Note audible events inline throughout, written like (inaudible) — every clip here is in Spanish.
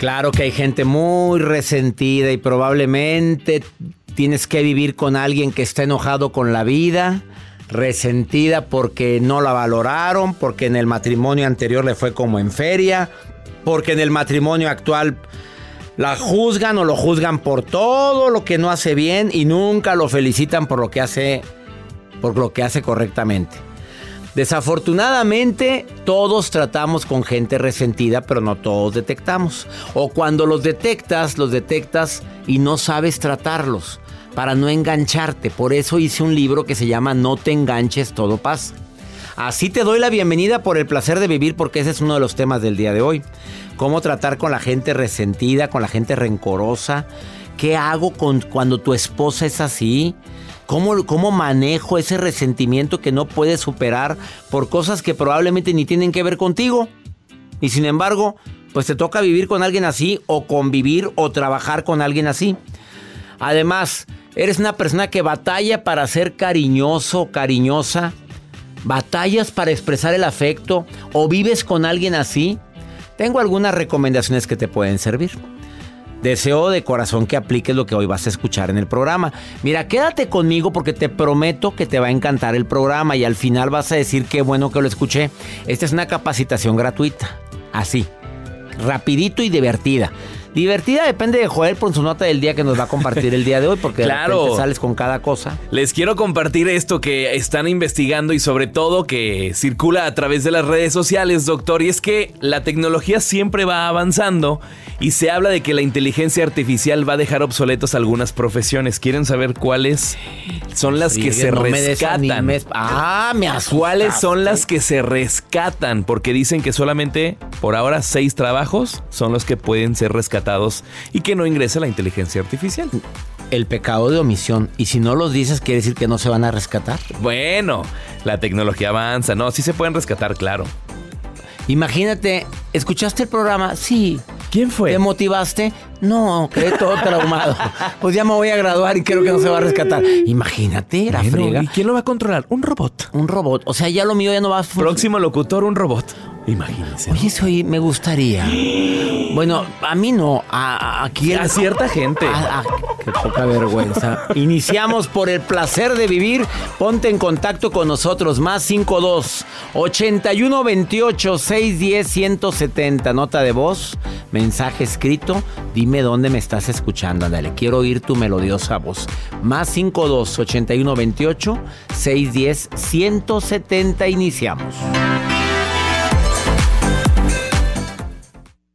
Claro que hay gente muy resentida y probablemente tienes que vivir con alguien que está enojado con la vida, resentida porque no la valoraron, porque en el matrimonio anterior le fue como en feria, porque en el matrimonio actual la juzgan o lo juzgan por todo lo que no hace bien y nunca lo felicitan por lo que hace por lo que hace correctamente. Desafortunadamente, todos tratamos con gente resentida, pero no todos detectamos. O cuando los detectas, los detectas y no sabes tratarlos para no engancharte. Por eso hice un libro que se llama No te enganches, todo pasa. Así te doy la bienvenida por el placer de vivir porque ese es uno de los temas del día de hoy. Cómo tratar con la gente resentida, con la gente rencorosa. ¿Qué hago con cuando tu esposa es así? ¿Cómo, ¿Cómo manejo ese resentimiento que no puedes superar por cosas que probablemente ni tienen que ver contigo? Y sin embargo, pues te toca vivir con alguien así o convivir o trabajar con alguien así. Además, eres una persona que batalla para ser cariñoso, cariñosa. Batallas para expresar el afecto o vives con alguien así. Tengo algunas recomendaciones que te pueden servir. Deseo de corazón que apliques lo que hoy vas a escuchar en el programa. Mira, quédate conmigo porque te prometo que te va a encantar el programa y al final vas a decir qué bueno que lo escuché. Esta es una capacitación gratuita. Así, rapidito y divertida. Divertida depende de Joel por su nota del día que nos va a compartir el día de hoy, porque (laughs) Claro. de repente sales con cada cosa. Les quiero compartir esto que están investigando y sobre todo que circula a través de las redes sociales, doctor. Y es que la tecnología siempre va avanzando y se habla de que la inteligencia artificial va a dejar obsoletos algunas profesiones. ¿Quieren saber cuáles son las que Sí, se no me rescatan? desanimes. Ah, me asustaste. ¿Cuáles son las que se rescatan? Porque dicen que solamente por ahora seis trabajos son los que pueden ser rescatados y que no ingresa la inteligencia artificial. El pecado de omisión. Y si no los dices, quiere decir que no se van a rescatar. Bueno, la tecnología avanza. No, sí se pueden rescatar, claro. Imagínate, ¿escuchaste el programa? Sí. ¿Quién fue? ¿Te motivaste? No, quedé todo (laughs) traumado. Pues ya me voy a graduar y creo que no se va a rescatar. Imagínate, la Bueno, friega. ¿Y quién lo va a controlar? Un robot. Un robot. O sea, ya lo mío ya no va a funcionar. Próximo locutor, un robot. Imagínense. Oye, eso me gustaría. Bueno, a mí no, a, a- aquí A cierta gente. Qué poca vergüenza. Iniciamos por el placer de vivir. Ponte en contacto con nosotros. Más 52 81 28 610 170. Nota de voz, mensaje escrito. Dime dónde me estás escuchando. Ándale, quiero oír tu melodiosa voz. Más 52 81 28 610 170. Iniciamos.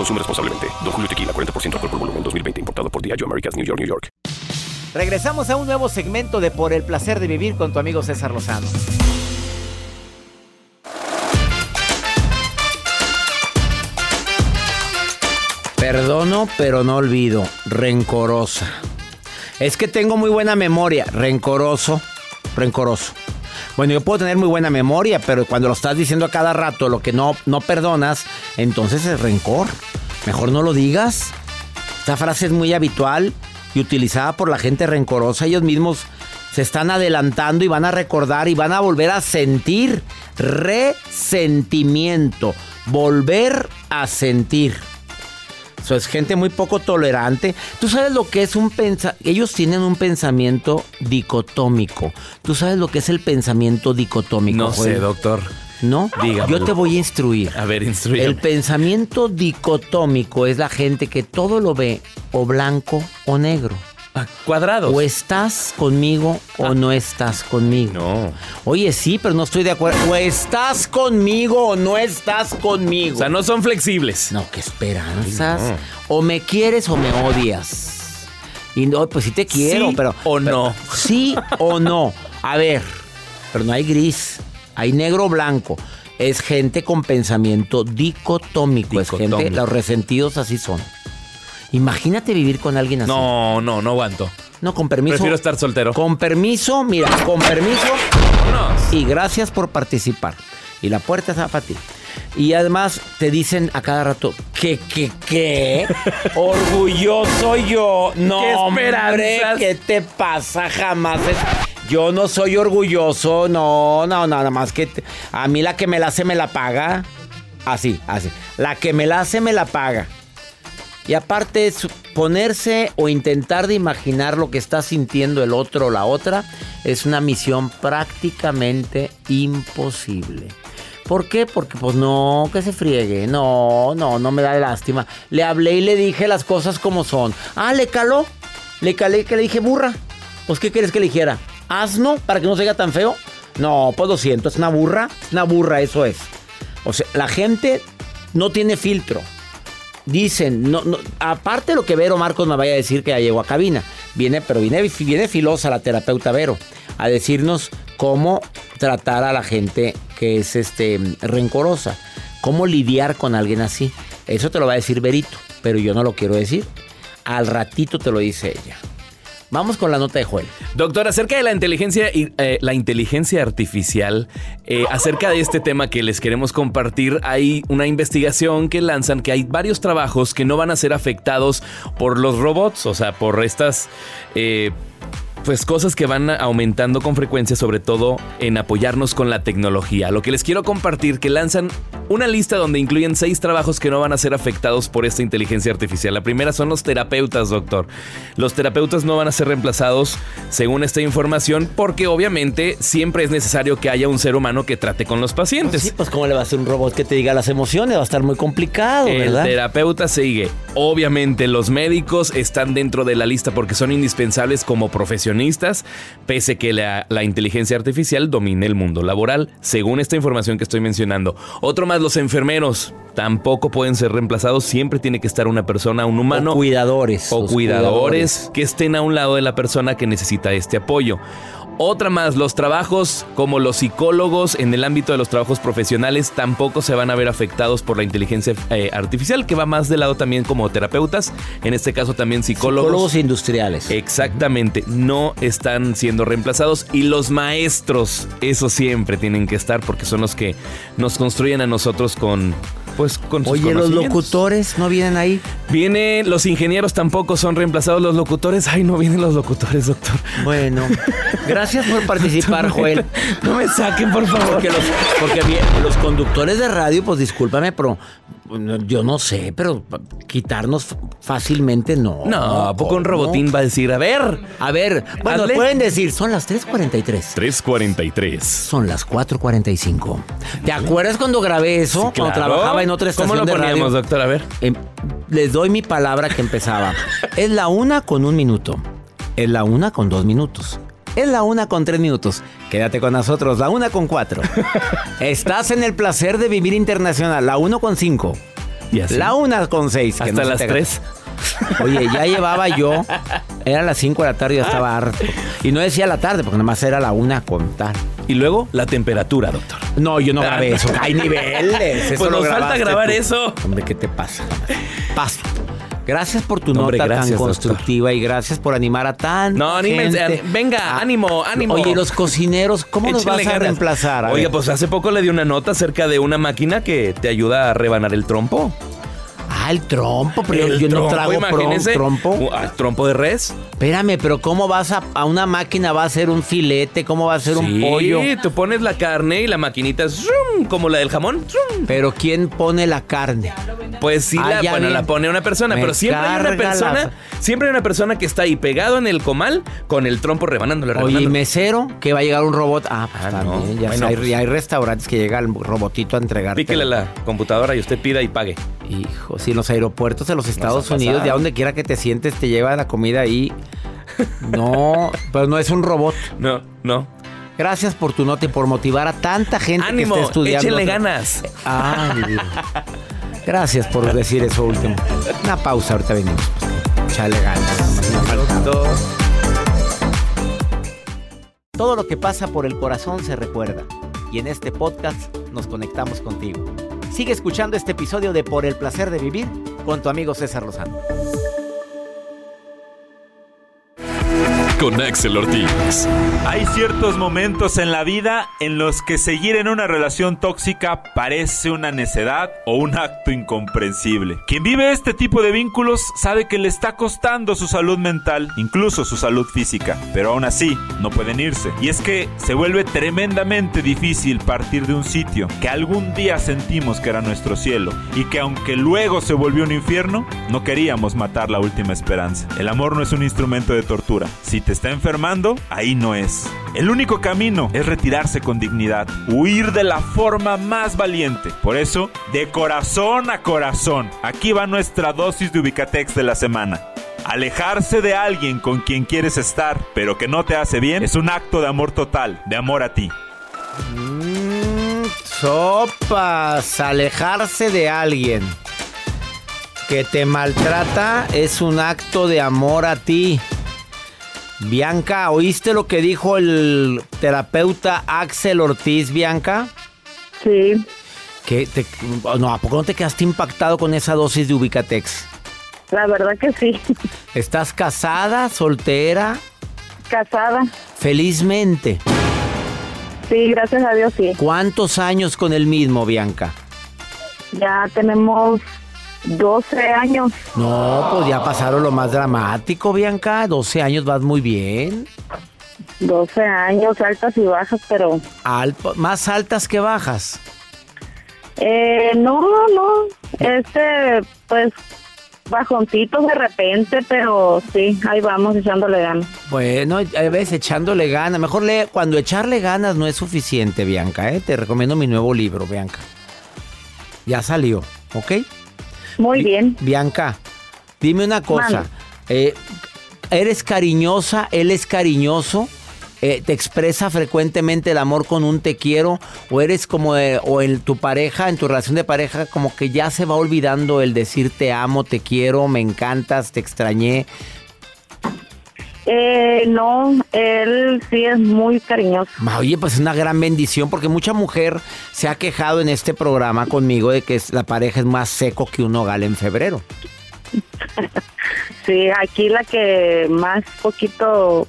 Consume responsablemente. Don Julio Tequila, 40% alcohol por volumen, 2020. Importado por Diageo Americas, New York, New York. Regresamos a un nuevo segmento de Por el placer de vivir con tu amigo César Lozano. Perdono, pero no olvido. Rencorosa. Es que tengo muy buena memoria. Rencoroso. Rencoroso. Bueno, yo puedo tener muy buena memoria, pero cuando lo estás diciendo a cada rato lo que no, no perdonas, entonces es rencor. Mejor no lo digas. Esta frase es muy habitual y utilizada por la gente rencorosa. Ellos mismos se están adelantando y van a recordar y van a volver a sentir resentimiento. Volver a sentir. Es gente muy poco tolerante. Tú sabes lo que es un pensamiento. Ellos tienen un pensamiento dicotómico. Tú sabes lo que es el pensamiento dicotómico. No sé, doctor. ¿No? Dígamelo. Yo te voy a instruir. A ver, instruyame. El pensamiento dicotómico es la gente que todo lo ve o blanco o negro. Ah, cuadrados. O estás conmigo o no estás conmigo. No. Oye, sí, pero no estoy de acuerdo. O estás conmigo o no estás conmigo. O sea, no son flexibles. No, qué esperanzas. Ay, no. O me quieres o me odias. Y no, pues sí te quiero, Sí pero. o pero- no. Sí o no. A ver, pero no hay gris. Hay negro o blanco. Es gente con pensamiento dicotómico. Es gente, Dicotómico. los resentidos así son. Imagínate vivir con alguien así. No, no, no aguanto. No, con permiso. Prefiero estar soltero. Con permiso, mira, con permiso. Vámonos. Y gracias por participar. Y la puerta está para ti. Y además te dicen a cada rato, ¿qué, qué, qué? (laughs) Orgulloso yo. No, ¡Qué hombre! ¿qué te pasa? Jamás. es- Yo no soy orgulloso. No, no, nada más que te- a mí la que me la hace me la paga. Así, así. La que me la hace me la paga. Y aparte ponerse o intentar de imaginar lo que está sintiendo el otro o la otra es una misión prácticamente imposible. ¿Por qué? Porque pues no, que se friegue. No, no, no me da lástima. Le hablé y le dije las cosas como son. Ah, le caló. Le calé que le dije burra. Pues ¿qué quieres que le dijera? ¿Asno? Para que no se oiga tan feo. No, pues lo siento, es una burra. Es una burra, eso es. O sea, la gente no tiene filtro. Dicen, no, no, aparte de lo que Vero Marcos me vaya a decir que ya llegó a cabina, viene, pero viene, viene filosa la terapeuta Vero a decirnos cómo tratar a la gente que es este rencorosa, cómo lidiar con alguien así. Eso te lo va a decir Verito, pero yo no lo quiero decir. Al ratito te lo dice ella. Vamos con la nota de Joel. Doctor, acerca de la inteligencia, eh, la inteligencia artificial, eh, acerca de este tema que les queremos compartir, hay una investigación que lanzan que hay varios trabajos que no van a ser afectados por los robots, o sea, por estas... eh, pues cosas que van aumentando con frecuencia, sobre todo en apoyarnos con la tecnología. Lo que les quiero compartir, que lanzan una lista donde incluyen seis trabajos que no van a ser afectados por esta inteligencia artificial. La primera son los terapeutas, doctor. Los terapeutas no van a ser reemplazados según esta información porque obviamente siempre es necesario que haya un ser humano que trate con los pacientes. sí, pues cómo le va a hacer un robot que te diga las emociones, va a estar muy complicado, ¿verdad? El terapeuta sigue. Obviamente los médicos están dentro de la lista porque son indispensables como profesionistas, pese que la, la inteligencia artificial domine el mundo laboral, según esta información que estoy mencionando. Otro más, los enfermeros tampoco pueden ser reemplazados, siempre tiene que estar una persona, un humano. O cuidadores. O cuidadores. que estén a un lado de la persona que necesita este apoyo. Otra más, los trabajos como los psicólogos en el ámbito de los trabajos profesionales tampoco se van a ver afectados por la inteligencia eh, artificial, que va más de lado también como terapeutas, en este caso también psicólogos. Psicólogos industriales. Exactamente, no están siendo reemplazados y los maestros, eso siempre tienen que estar porque son los que nos construyen a nosotros con pues con sus Oye, los locutores no vienen ahí. Vienen los ingenieros tampoco son reemplazados los locutores. Ay, no vienen los locutores, doctor. Bueno, (laughs) gracias por participar, Joel. No me saquen, por favor. Porque los, porque bien, los conductores de radio, pues discúlpame, pero yo no sé, pero quitarnos fácilmente no. No, ¿a poco un robotín va a decir, a ver, A ver, bueno, Hazle. pueden decir, son las 3.43. 343. Son las 4.45. ¿Te acuerdas cuando grabé eso? Cuando trabajaba en otra estación ¿Cómo lo de radio? poníamos, doctor? A ver. Em, les doy mi palabra que empezaba. (laughs) Es la una con un minuto. Es la una con dos minutos. Es la una con tres minutos. Quédate con nosotros, la una con cuatro. (laughs) Estás en el placer de vivir internacional, la uno con cinco. Y así. La una con seis. que Hasta no las te- tres. Oye, ya llevaba yo. (laughs) Era las cinco de la tarde y ya estaba harto. Y no decía la tarde, porque nada más era la una con tal. Y luego la temperatura, doctor. No, yo no grabé eso. (laughs) Hay niveles. Eso Pues lo nos falta grabar tú. eso. Hombre, ¿qué te pasa? Paso. Gracias por tu No, hombre, nota gracias, tan doctor. constructiva y gracias por animar a tan. No, anímense, venga, ánimo, ánimo. Oye, ¿y los cocineros, ¿cómo los vas a reemplazar? A Oiga, ver. pues hace poco le di una nota acerca de una máquina que te ayuda a rebanar el trompo. Ah, el trompo, pero yo- El yo no trompo, trago pro- imagínese. trompo. Uh, ah, trompo de res. Espérame, pero ¿cómo vas a, a una máquina? ¿Va a ser un filete? ¿Cómo va a ser un Sí, pollo? tú pones la carne y la maquinita es ¡zum! como la del jamón. ¡zum! Pero ¿quién pone la carne? Pues sí, Ah, la, bueno, la pone una persona, Me pero siempre hay una la- persona, siempre hay una persona que está ahí pegado en el comal con el trompo rebanándole, Oye, ¿y mesero? ¿Que va a llegar un robot? Ah, pues Ah, también. no. Ya Bueno, hay, pues- hay restaurantes que llega el robotito a entregarte. Píquele la computadora y usted pida y pague. Hijo, si en los aeropuertos de los Estados Unidos, ya donde quiera que te sientes, te lleva la comida ahí. No, (laughs) pero no es un robot. No, no. Gracias por tu nota y por motivar a tanta gente Ánimo, que está estudiando. échenle ganas. Ay, Dios. (laughs) Gracias por decir eso último. Una pausa, ahorita venimos. Chale ganas. Todo lo que pasa por el corazón se recuerda. Y en este podcast nos conectamos contigo. Sigue escuchando este episodio de Por el placer de vivir con tu amigo César Lozano. Con Axel Ortiz. Hay ciertos momentos en la vida en los que seguir en una relación tóxica parece una necedad o un acto incomprensible. Quien vive este tipo de vínculos sabe que le está costando su salud mental, incluso su salud física, pero aún así no pueden irse. Y es que se vuelve tremendamente difícil partir de un sitio que algún día sentimos que era nuestro cielo y que aunque luego se volvió un infierno, no queríamos matar la última esperanza. El amor no es un instrumento de tortura. Si te está enfermando, ahí no es. El único camino es retirarse con dignidad, huir de la forma más valiente. Por eso, de corazón a corazón, aquí va nuestra dosis de Ubicatex de la semana. Alejarse de alguien con quien quieres estar, pero que no te hace bien, es un acto de amor total, de amor a ti. Mm, sopas, alejarse de alguien que te maltrata es un acto de amor a ti. Bianca, ¿oíste lo que dijo el terapeuta Axel Ortiz, Bianca? Sí, Que te, no, ¿a poco no te quedaste impactado con esa dosis de Ubicatex? la verdad que sí. ¿Estás casada, soltera? Casada. Felizmente. Sí, gracias a Dios sí. ¿Cuántos años con el mismo, Bianca? Ya tenemos 12 años. No, pues ya pasaron lo más dramático, Bianca. 12 años vas muy bien. 12 años, altas y bajas, pero... Al- más altas que bajas. Eh, no, no, este, pues, bajoncitos de repente, pero sí, ahí vamos echándole ganas. Bueno, a veces echándole ganas. Mejor le, cuando echarle ganas no es suficiente, Bianca. ¿eh? Te recomiendo mi nuevo libro, Bianca. Ya salió, ¿ok? Muy bien. Bianca, dime una cosa. Eh, ¿Eres cariñosa? ¿Él es cariñoso? Eh, ¿Te expresa frecuentemente el amor con un te quiero? ¿O eres como, de- o en tu pareja, en tu relación de pareja, como que ya se va olvidando el decir te amo, te quiero, me encantas, te extrañé? Eh, no, él sí es muy cariñoso. Oye, pues es una gran bendición porque mucha mujer se ha quejado en este programa conmigo de que la pareja es más seco que un hogar en febrero. (laughs) Sí, aquí la que más poquito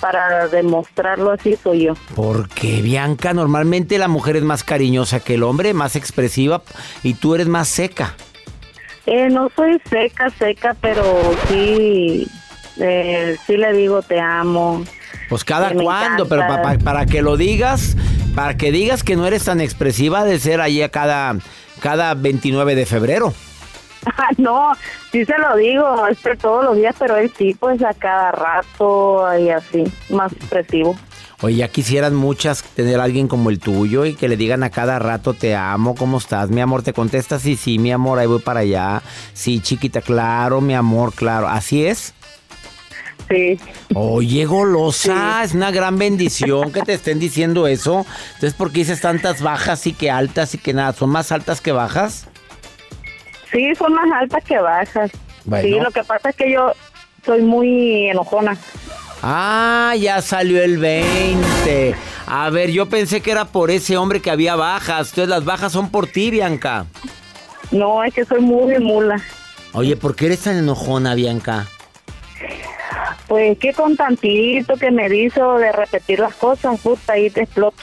para demostrarlo así soy yo. Porque Bianca, normalmente la mujer es más cariñosa que el hombre, más expresiva y tú eres más seca. Eh, no soy seca, seca, pero sí, eh, sí le digo te amo. Pues cada me cuando, pero pa- para que lo digas, para que digas que no eres tan expresiva de ser ahí a cada, cada 29 de febrero. (laughs) No, sí se lo digo, este, todos los días, pero él sí, pues a cada rato y así, más expresivo. Oye, ya quisieran muchas tener a alguien como el tuyo y que le digan a cada rato te amo, ¿cómo estás? Mi amor, te contesta sí, sí, mi amor, ahí voy para allá. Sí, chiquita, claro, mi amor, claro. ¿Así es? Sí. Oye, golosa, es una gran bendición que te estén diciendo eso. Entonces, ¿por qué dices tantas bajas y que altas y que nada? ¿Son más altas que bajas? Sí, son más altas que bajas. Bueno. Sí, lo que pasa es que yo soy muy enojona. Ah, ya salió el 20. A ver, yo pensé que era por ese hombre que había bajas. Entonces, las bajas son por ti, Bianca. No, es que soy muy mula. Oye, ¿por qué eres tan enojona, Bianca? Pues que con tantito que me hizo de repetir las cosas, puta, ahí te exploto.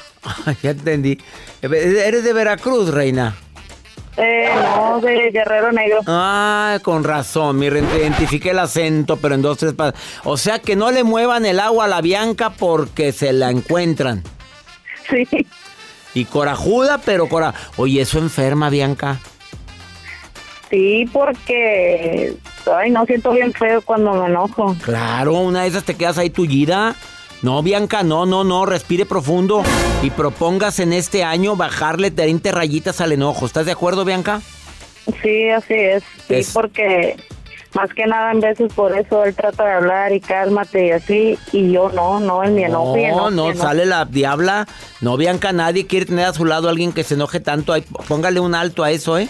Ay, (laughs) ya entendí. ¿Eres de Veracruz, reina? Eh, no, de Guerrero Negro. Ah, con razón, mi rente, identifiqué el acento, pero en dos, tres pa- O sea que no le muevan el agua a la Bianca porque se la encuentran. Sí, Y corajuda, pero cora... Oye, eso enferma, Bianca. Sí, porque, ay, no siento bien feo cuando me enojo. Claro, una de esas te quedas ahí tullida. No, Bianca, no, no, no, respire profundo y propongas en este año bajarle 30 rayitas al enojo. ¿Estás de acuerdo, Bianca? Sí, así es. Sí, Es- porque más que nada en veces por eso él trata de hablar y cálmate y así, y yo no, no, en mi enojo No, enojo no, enojo. sale la diabla. No, Bianca, nadie quiere tener a su lado a alguien que se enoje tanto. Póngale un alto a eso, ¿eh?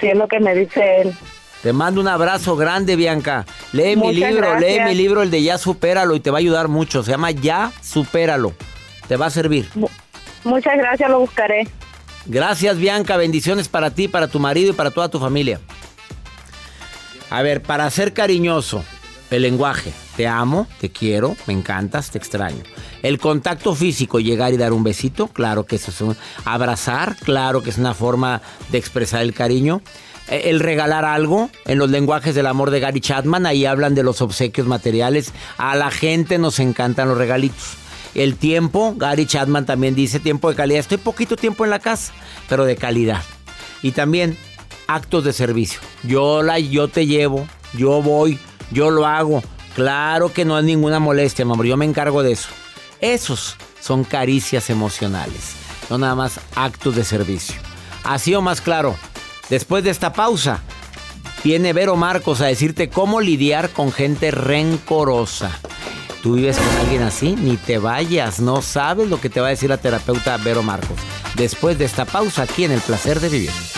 Sí, es lo que me dice él. Te mando un abrazo grande, Bianca. Lee mi libro, lee mi libro, el de Ya Supéralo, y te va a ayudar mucho. Se llama Ya Supéralo. Te va a servir. Muchas gracias, lo buscaré. Gracias, Bianca. Bendiciones para ti, para tu marido y para toda tu familia. A ver, para ser cariñoso, el lenguaje. Te amo, te quiero, me encantas, te extraño. El contacto físico, llegar y dar un besito, claro que eso es un... Abrazar, claro que es una forma de expresar el cariño. Eh, El regalar algo, en los lenguajes del amor de Gary Chapman, ahí hablan de los obsequios materiales. A la gente nos encantan los regalitos. El tiempo, Gary Chapman también dice tiempo de calidad. Estoy poquito tiempo en la casa, pero de calidad. Y también actos de servicio. Yo la, yo te llevo, yo voy, yo lo hago. Claro que no hay ninguna molestia, mi amor. Yo me encargo de eso. Esos son caricias emocionales, no nada más actos de servicio. Así o más claro. Después de esta pausa, viene Vero Marcos a decirte cómo lidiar con gente rencorosa. ¿Tú vives con alguien así? Ni te vayas, no sabes lo que te va a decir la terapeuta Vero Marcos. Después de esta pausa, aquí El Placer de Vivir.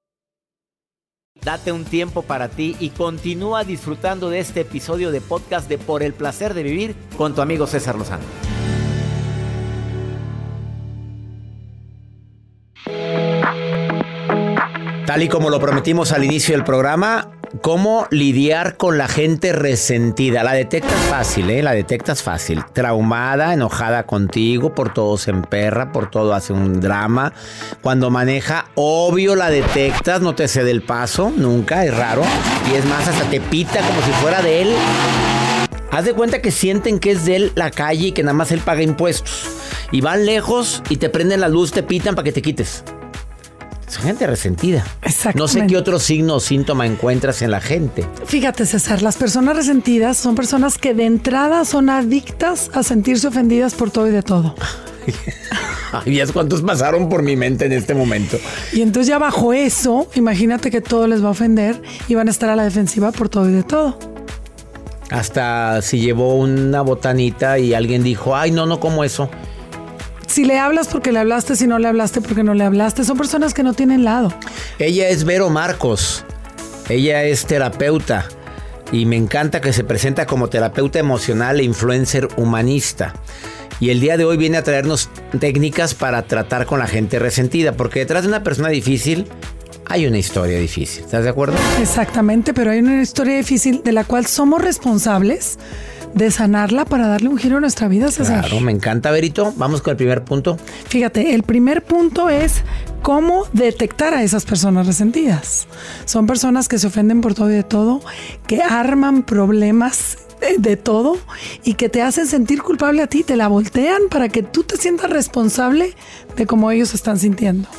Date un tiempo para ti y continúa disfrutando de este episodio de podcast de Por el placer de vivir con tu amigo César Lozano. Tal y como lo prometimos al inicio del programa, ¿cómo lidiar con la gente resentida? La detectas fácil, ¿eh? La detectas fácil. Traumada, enojada contigo, por todo se emperra, por todo hace un drama. Cuando maneja, obvio la detectas, no te cede el paso, nunca, es raro. Y es más, hasta te pita como si fuera de él. Haz de cuenta que sienten que es de él la calle y que nada más él paga impuestos. Y van lejos y te prenden la luz, te pitan para que te quites. Es gente resentida. No sé qué otro signo o síntoma encuentras en la gente. Fíjate, César, las personas resentidas son personas que de entrada son adictas a sentirse ofendidas por todo y de todo. (laughs) Ay, cuántos pasaron por mi mente en este momento. Y entonces ya bajo eso, imagínate que todo les va a ofender y van a estar a la defensiva por todo y de todo. Hasta si llevó una botanita y alguien dijo, ay, no, no como eso. Si le hablas porque le hablaste, si no le hablaste porque no le hablaste. Son personas que no tienen lado. Ella es Vero Marcos. Ella es terapeuta y me encanta que se presenta como terapeuta emocional e influencer humanista. Y el día de hoy viene a traernos técnicas para tratar con la gente resentida, porque detrás de una persona difícil hay una historia difícil. ¿Estás de acuerdo? Exactamente, pero hay una historia difícil de la cual somos responsables de sanarla para darle un giro a nuestra vida, César. Claro, me encanta, Verito. Vamos con el primer punto. Fíjate, el primer punto es cómo detectar a esas personas resentidas. Son personas que se ofenden por todo y de todo, que arman problemas de, todo y que te hacen sentir culpable a ti, te la voltean para que tú te sientas responsable de cómo ellos están sintiendo.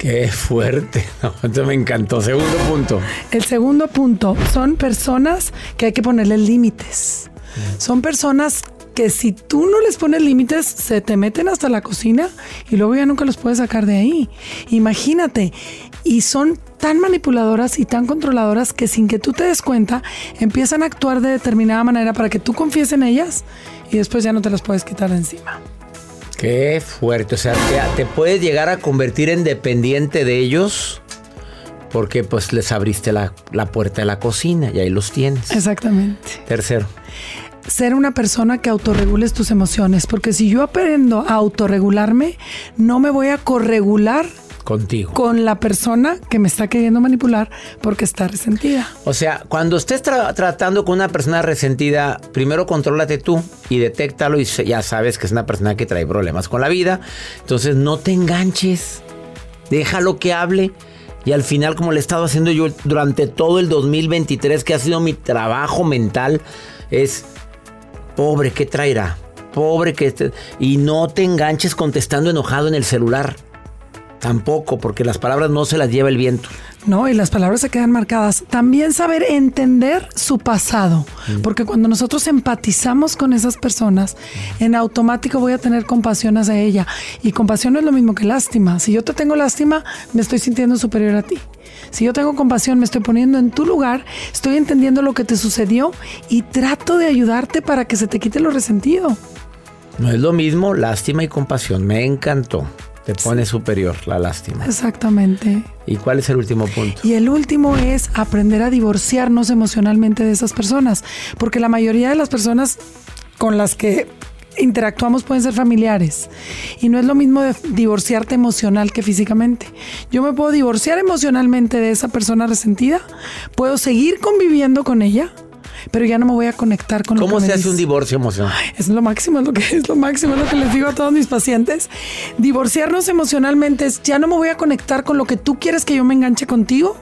Qué fuerte. (laughs) No, me encantó. Segundo punto. El segundo punto son personas que hay que ponerle límites. Son personas que si tú no les pones límites, se te meten hasta la cocina y luego ya nunca los puedes sacar de ahí. Imagínate. Y son tan manipuladoras y tan controladoras que sin que tú te des cuenta, empiezan a actuar de determinada manera para que tú confíes en ellas y después ya no te las puedes quitar de encima. Qué fuerte. O sea, te, puedes llegar a convertir en dependiente de ellos porque pues les abriste la, la, puerta de la cocina y ahí los tienes. Exactamente. Tercero. Ser una persona que autorregules tus emociones, porque si yo aprendo a autorregularme, no me voy a corregular Contigo. Con la persona que me está queriendo manipular porque está resentida. O sea, cuando estés tratando con una persona resentida, primero contrólate tú y detéctalo y ya sabes que es una persona que trae problemas con la vida. Entonces no te enganches. Déjalo que hable. Y al final, como le he estado haciendo yo durante todo el 2023, que ha sido mi trabajo mental, es, pobre, ¿qué traerá? Pobre que... Y no te enganches contestando enojado en el celular. Tampoco, porque las palabras no se las lleva el viento. No, y las palabras se quedan marcadas. También saber entender su pasado, mm. porque cuando nosotros empatizamos con esas personas, en automático voy a tener compasión hacia ella. Y compasión no es lo mismo que lástima. Si yo te tengo lástima, me estoy sintiendo superior a ti. Si yo tengo compasión, me estoy poniendo en tu lugar, estoy entendiendo lo que te sucedió y trato de ayudarte para que se te quite lo resentido. No es lo mismo lástima y compasión. Me encantó. Te pone superior la lástima. Exactamente. ¿Y cuál es el último punto? Y el último es aprender a divorciarnos emocionalmente de esas personas. Porque la mayoría de las personas con las que interactuamos pueden ser familiares. Y no es lo mismo de divorciarte emocional que físicamente. Yo me puedo divorciar emocionalmente de esa persona resentida, puedo seguir conviviendo con ella, pero ya no me voy a conectar con lo ¿Cómo que me se hace dice. un divorcio emocional? Es lo máximo, es lo que es lo máximo, es lo que les digo a todos mis pacientes. Divorciarnos emocionalmente es ya no me voy a conectar con lo que tú quieres que yo me enganche contigo,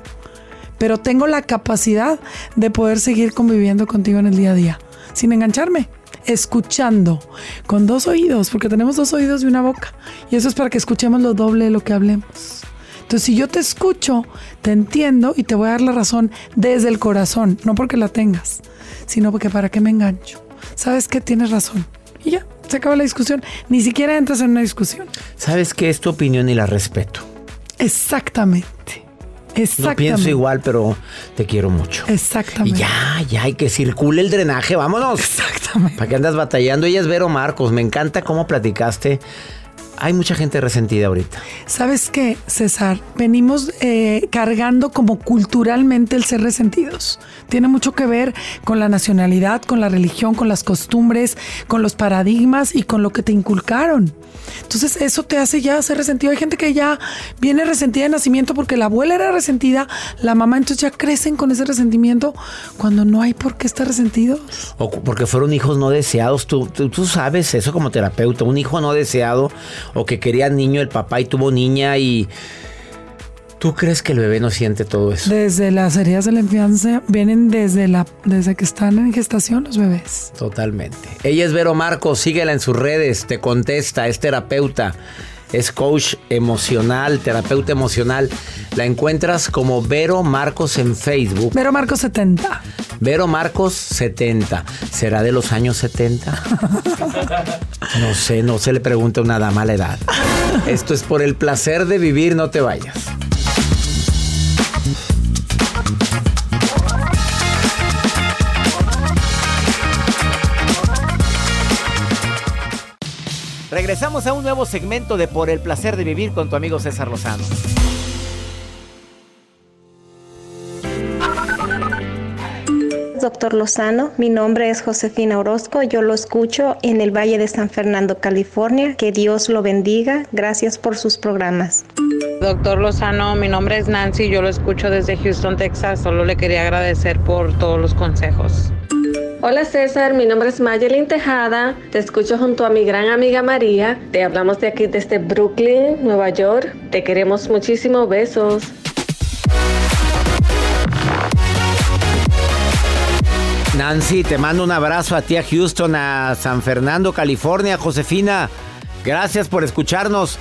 pero tengo la capacidad de poder seguir conviviendo contigo en el día a día, sin engancharme, escuchando con dos oídos, porque tenemos dos oídos y una boca, y eso es para que escuchemos lo doble de lo que hablemos. Entonces, si yo te escucho, te entiendo y te voy a dar la razón desde el corazón, no porque la tengas, sino porque para qué me engancho. Sabes que tienes razón. Y ya, se acaba la discusión. Ni siquiera entras en una discusión. Sabes que es tu opinión y la respeto. Exactamente. No Exactamente. pienso igual, pero te quiero mucho. Exactamente. Y ya, ya, hay que circule el drenaje, vámonos. Exactamente. ¿Para qué andas batallando? Ella es Vero Marcos, me encanta cómo platicaste. Hay mucha gente resentida ahorita. ¿Sabes qué, César? Venimos eh, cargando como culturalmente el ser resentidos. Tiene mucho que ver con la nacionalidad, con la religión, con las costumbres, con los paradigmas y con lo que te inculcaron. Entonces eso te hace ya ser resentido. Hay gente que ya viene resentida de nacimiento porque la abuela era resentida, la mamá, entonces ya crecen con ese resentimiento cuando no hay por qué estar resentidos. O porque fueron hijos no deseados. Tú, tú, tú sabes eso como terapeuta. Un hijo no deseado o que quería niño el papá y tuvo niña y... ¿Tú crees que el bebé no siente todo eso? Desde las heridas de la infancia vienen desde, la, desde que están en gestación los bebés. Totalmente. Ella es Vero Marcos, síguela en sus redes, te contesta, es terapeuta, es coach emocional, terapeuta emocional. La encuentras como Vero Marcos en Facebook. Pero Marco 70. Vero Marcos 70. ¿Será de los años 70? (laughs) No sé, no se le pregunta a una dama la edad. Esto es por el placer de vivir, no te vayas. Regresamos a un nuevo segmento de Por el placer de vivir con tu amigo César Lozano. Doctor Lozano, mi nombre es Josefina Orozco, yo lo escucho en el Valle de San Fernando, California. Que Dios lo bendiga. Gracias por sus programas. Doctor Lozano, mi nombre es Nancy, yo lo escucho desde Houston, Texas. Solo le quería agradecer por todos los consejos. Hola César, mi nombre es Mayelin Tejada, te escucho junto a mi gran amiga María, te hablamos de aquí desde Brooklyn, Nueva York, te queremos muchísimo, besos. Nancy, te mando un abrazo a ti a Houston, a San Fernando, California. Josefina, gracias por escucharnos.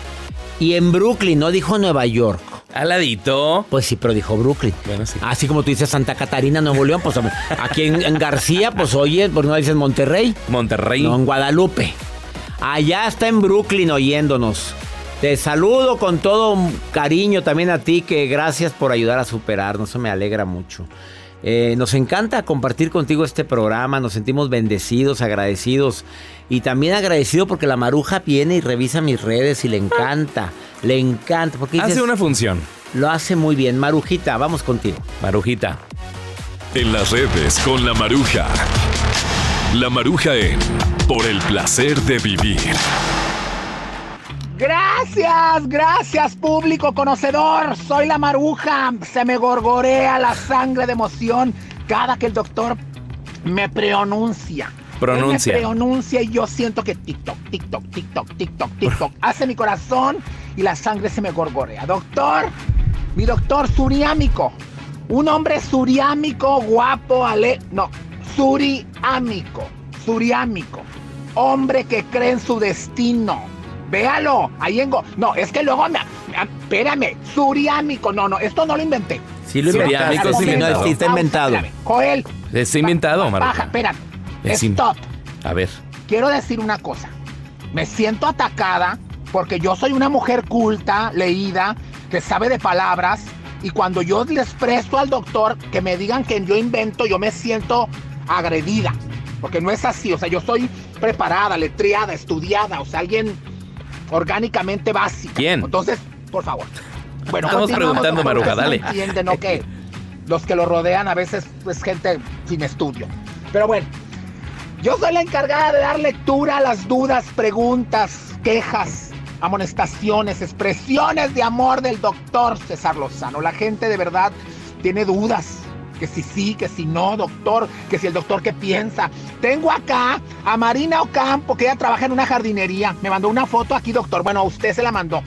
Y en Brooklyn, no dijo Nueva York. Al ladito. Pues sí, pero dijo Brooklyn. Bueno, sí. Así como tú dices Santa Catarina, Nuevo León, pues aquí en, en García, pues oye, ¿por qué no dices Monterrey? Monterrey. No, en Guadalupe. Allá está en Brooklyn oyéndonos. Te saludo con todo cariño también a ti, que gracias por ayudar a superarnos, eso me alegra mucho. Eh, nos encanta compartir contigo este programa, nos sentimos bendecidos, agradecidos y también agradecido porque la maruja viene y revisa mis redes y le encanta, le encanta. Porque Hace dices, una función. Lo hace muy bien. Marujita, vamos contigo. Marujita. En las redes con la maruja. La maruja en Por el placer de vivir. Gracias, gracias público conocedor. Soy la maruja. Se me gorgorea la sangre de emoción cada que el doctor me pronuncia. Pronuncia. Él me pronuncia y yo siento que TikTok, TikTok, TikTok, TikTok, TikTok. (laughs) Hace mi corazón y la sangre se me gorgorea. Doctor, mi doctor suriámico. Un hombre suriámico, guapo, ale... No, suriámico, suriámico. Hombre que cree en su destino. Véalo, ahí en... Go- No, es que luego me... me- Espérame, suriámico. No, no, esto no lo inventé. Sí lo Suriámico inventaste, sí no, sí está inventado. Joel, Está inventado, baja, Maruja. espérame. Es in- Stop. A ver. Quiero decir una cosa. Me siento atacada porque yo soy una mujer culta, leída, que sabe de palabras. Y cuando yo les presto al doctor que me digan que yo invento, yo me siento agredida. Porque no es así. O sea, yo soy preparada, letriada, estudiada. O sea, alguien orgánicamente básico. ¿Quién? Entonces, por favor. Bueno, Estamos preguntando, sí dale. me entiende, ¿no? Que los que lo rodean a veces es gente sin estudio. Pero bueno, Yo soy la encargada de dar lectura a las dudas, preguntas, quejas, amonestaciones, expresiones de amor del doctor César Lozano. La gente de verdad tiene dudas. Que si sí, que si no, doctor, que si el doctor qué piensa. Tengo acá a Marina Ocampo, que ella trabaja en una jardinería. Me mandó una foto aquí, doctor. Bueno, a usted se la mandó.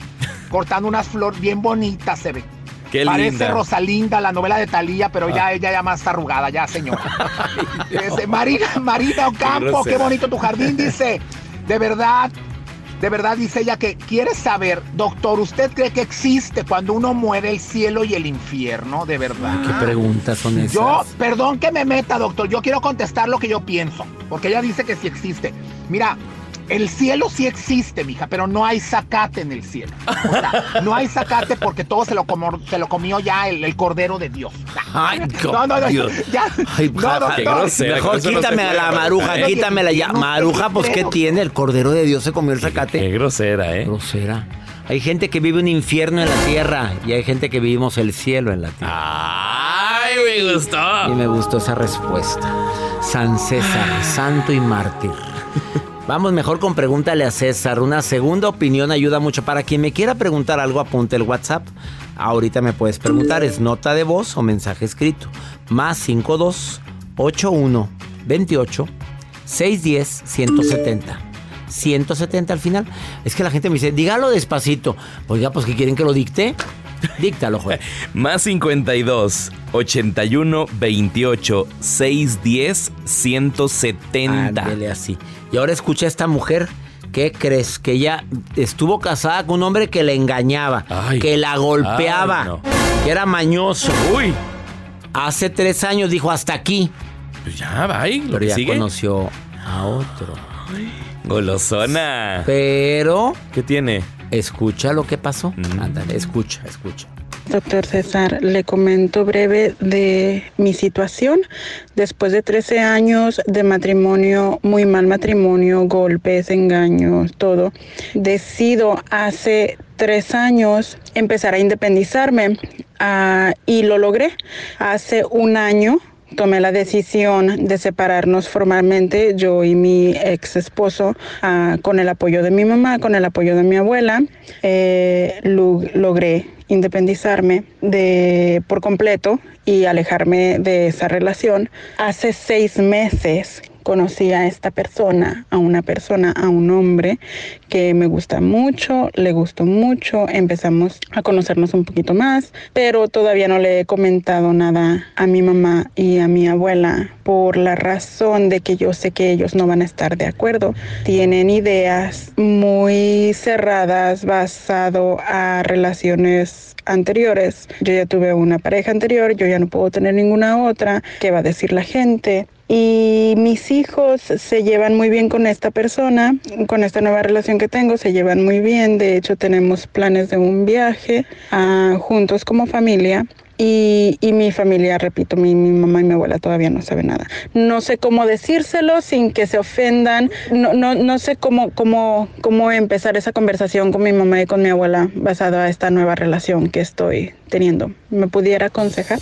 Cortando unas flores bien bonitas, se ve. Qué Parece linda. Rosalinda, la novela de Talía, pero Ah. ya ella ya más arrugada, ya señora. (laughs) Ese, Marina, Marina Ocampo, qué bonito tu jardín, dice. De verdad, de verdad dice ella que quiere saber, doctor, ¿usted cree que existe cuando uno muere el cielo y el infierno? De verdad. ¿Qué preguntas son esas? Yo, perdón que me meta, doctor, yo quiero contestar lo que yo pienso, porque ella dice que sí existe. Mira, el cielo sí existe, mija, pero no hay zacate en el cielo. O sea, no hay zacate porque todo se lo, comió, se lo comió ya el, el Cordero de Dios. Ay, No, no, no, Dios. ya. Ay, No, qué grosera, Mejor quítame a la maruja, quítamela ya. Maruja, pues ¿qué tiene? El cordero de Dios se comió el zacate. Qué grosera, ¿eh? Grosera. Hay gente que vive un infierno en la tierra y hay gente que vivimos el cielo en la tierra. ¡Ay, me gustó! Y me gustó esa respuesta. San César, santo y mártir. Vamos mejor con pregúntale a César. Una segunda opinión ayuda mucho. Para quien me quiera preguntar algo, apunte el WhatsApp. Ahorita me puedes preguntar. Es nota de voz o mensaje escrito. Más 52 81 28 610 170. 170 al final. Es que la gente me dice, dígalo despacito. Oiga, pues ¿qué quieren que lo dicte? Díctalo, joder. (laughs) Más 52 81 28 610 170. Ándele así. Y ahora escucha a esta mujer. ¿Qué crees? Que ella estuvo casada con un hombre que le engañaba, Ay. que la golpeaba, Ay, no. que era mañoso. Uy. Hace tres años dijo hasta aquí. Pues ya. Lo Pero ya sigue. conoció a otro. Golosona. Pero ¿Qué tiene? escucha lo que pasó. Mm. Ándale, escucha, escucha. Doctor César, le comento breve de mi situación. Después de 13 años de matrimonio, muy mal matrimonio, golpes, engaños, todo, decido hace tres años empezar a independizarme ah, y lo logré. Hace un año tomé la decisión de separarnos formalmente, yo y mi ex esposo, ah, con el apoyo de mi mamá, con el apoyo de mi abuela, eh, lo- logré independizarme de por completo y alejarme de esa relación. Hace seis meses conocí a esta persona, a una persona, a un hombre que me gusta mucho, le gustó mucho, empezamos a conocernos un poquito más, pero todavía no le he comentado nada a mi mamá y a mi abuela por la razón de que yo sé que ellos no van a estar de acuerdo. Tienen ideas muy cerradas basado a relaciones anteriores. Yo ya tuve una pareja anterior, yo ya no puedo tener ninguna otra. ¿Qué va a decir la gente? Y mis hijos se llevan muy bien con esta persona, con esta nueva relación que tengo, se llevan muy bien. De hecho, tenemos planes de un viaje ah, juntos como familia. Y, y mi familia, repito, mi, mi mamá y mi abuela todavía no saben nada. No sé cómo decírselo sin que se ofendan. No, no, no sé cómo, cómo, cómo empezar esa conversación con mi mamá y con mi abuela basada a esta nueva relación que estoy teniendo. ¿Me pudiera aconsejar?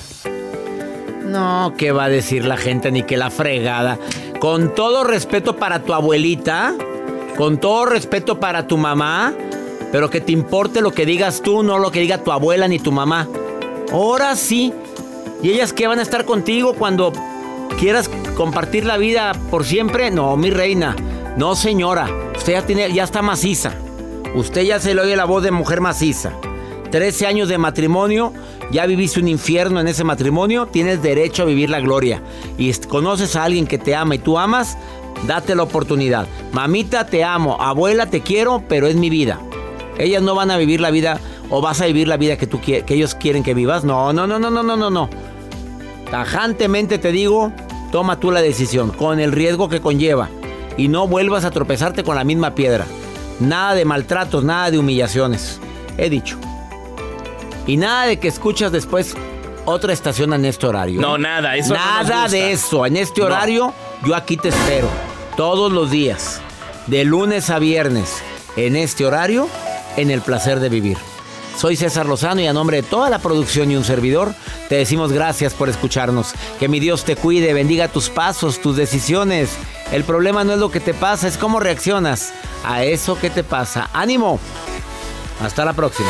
No, ¿qué va a decir la gente? Ni que la fregada. Con todo respeto para tu abuelita, con todo respeto para tu mamá, pero que te importe lo que digas tú, no lo que diga tu abuela ni tu mamá. Ahora sí. ¿Y ellas qué van a estar contigo cuando quieras compartir la vida por siempre? No, mi reina. No, señora. Usted ya, tiene, ya está maciza. Usted ya se le oye la voz de mujer maciza. 13 años de matrimonio, ya viviste un infierno en ese matrimonio, tienes derecho a vivir la gloria. Y conoces a alguien que te ama y tú amas, date la oportunidad. Mamita, te amo. Abuela, te quiero, pero es mi vida. Ellas no van a vivir la vida o vas a vivir la vida que, tú, que ellos quieren que vivas. No, no, no, no, no, no, no, no. Tajantemente te digo, toma tú la decisión, con el riesgo que conlleva. Y no vuelvas a tropezarte con la misma piedra. Nada de maltratos, nada de humillaciones. He dicho. Y nada de que escuchas después otra estación en este horario. No, nada, eso Nada de eso. En este No. horario, yo aquí te espero. Todos los días. De lunes a viernes. En este horario, en el placer de vivir. Soy César Lozano y a nombre de toda la producción y un servidor, te decimos gracias por escucharnos. Que mi Dios te cuide, bendiga tus pasos, tus decisiones El problema no es lo que te pasa, es cómo reaccionas a eso que te pasa. ¡Ánimo! Hasta la próxima.